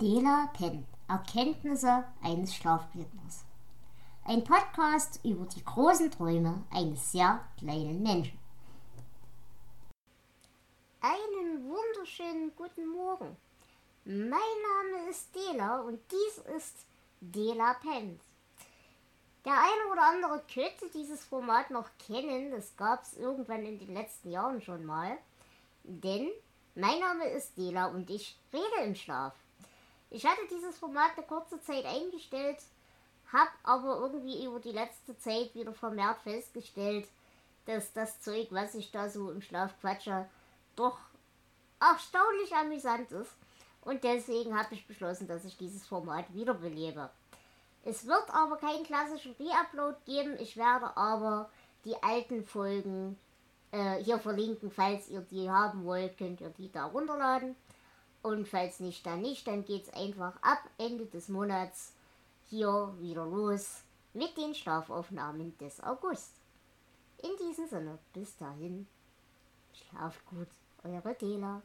Dela Penn, Erkenntnisse eines Schlafblinders. Ein Podcast über die großen Träume eines sehr kleinen Menschen. Einen wunderschönen guten Morgen. Mein Name ist Dela und dies ist Dela Penn. Der eine oder andere könnte dieses Format noch kennen, das gab es irgendwann in den letzten Jahren schon mal. Denn mein Name ist Dela und ich rede im Schlaf. Ich hatte dieses Format eine kurze Zeit eingestellt, habe aber irgendwie über die letzte Zeit wieder vermehrt festgestellt, dass das Zeug, was ich da so im Schlaf quatsche, doch erstaunlich amüsant ist. Und deswegen habe ich beschlossen, dass ich dieses Format wiederbelebe. Es wird aber keinen klassischen Re-Upload geben. Ich werde aber die alten Folgen äh, hier verlinken. Falls ihr die haben wollt, könnt ihr die da runterladen. Und falls nicht, dann nicht. Dann geht es einfach ab Ende des Monats hier wieder los mit den Schlafaufnahmen des August. In diesem Sinne, bis dahin, schlaft gut, eure Dela.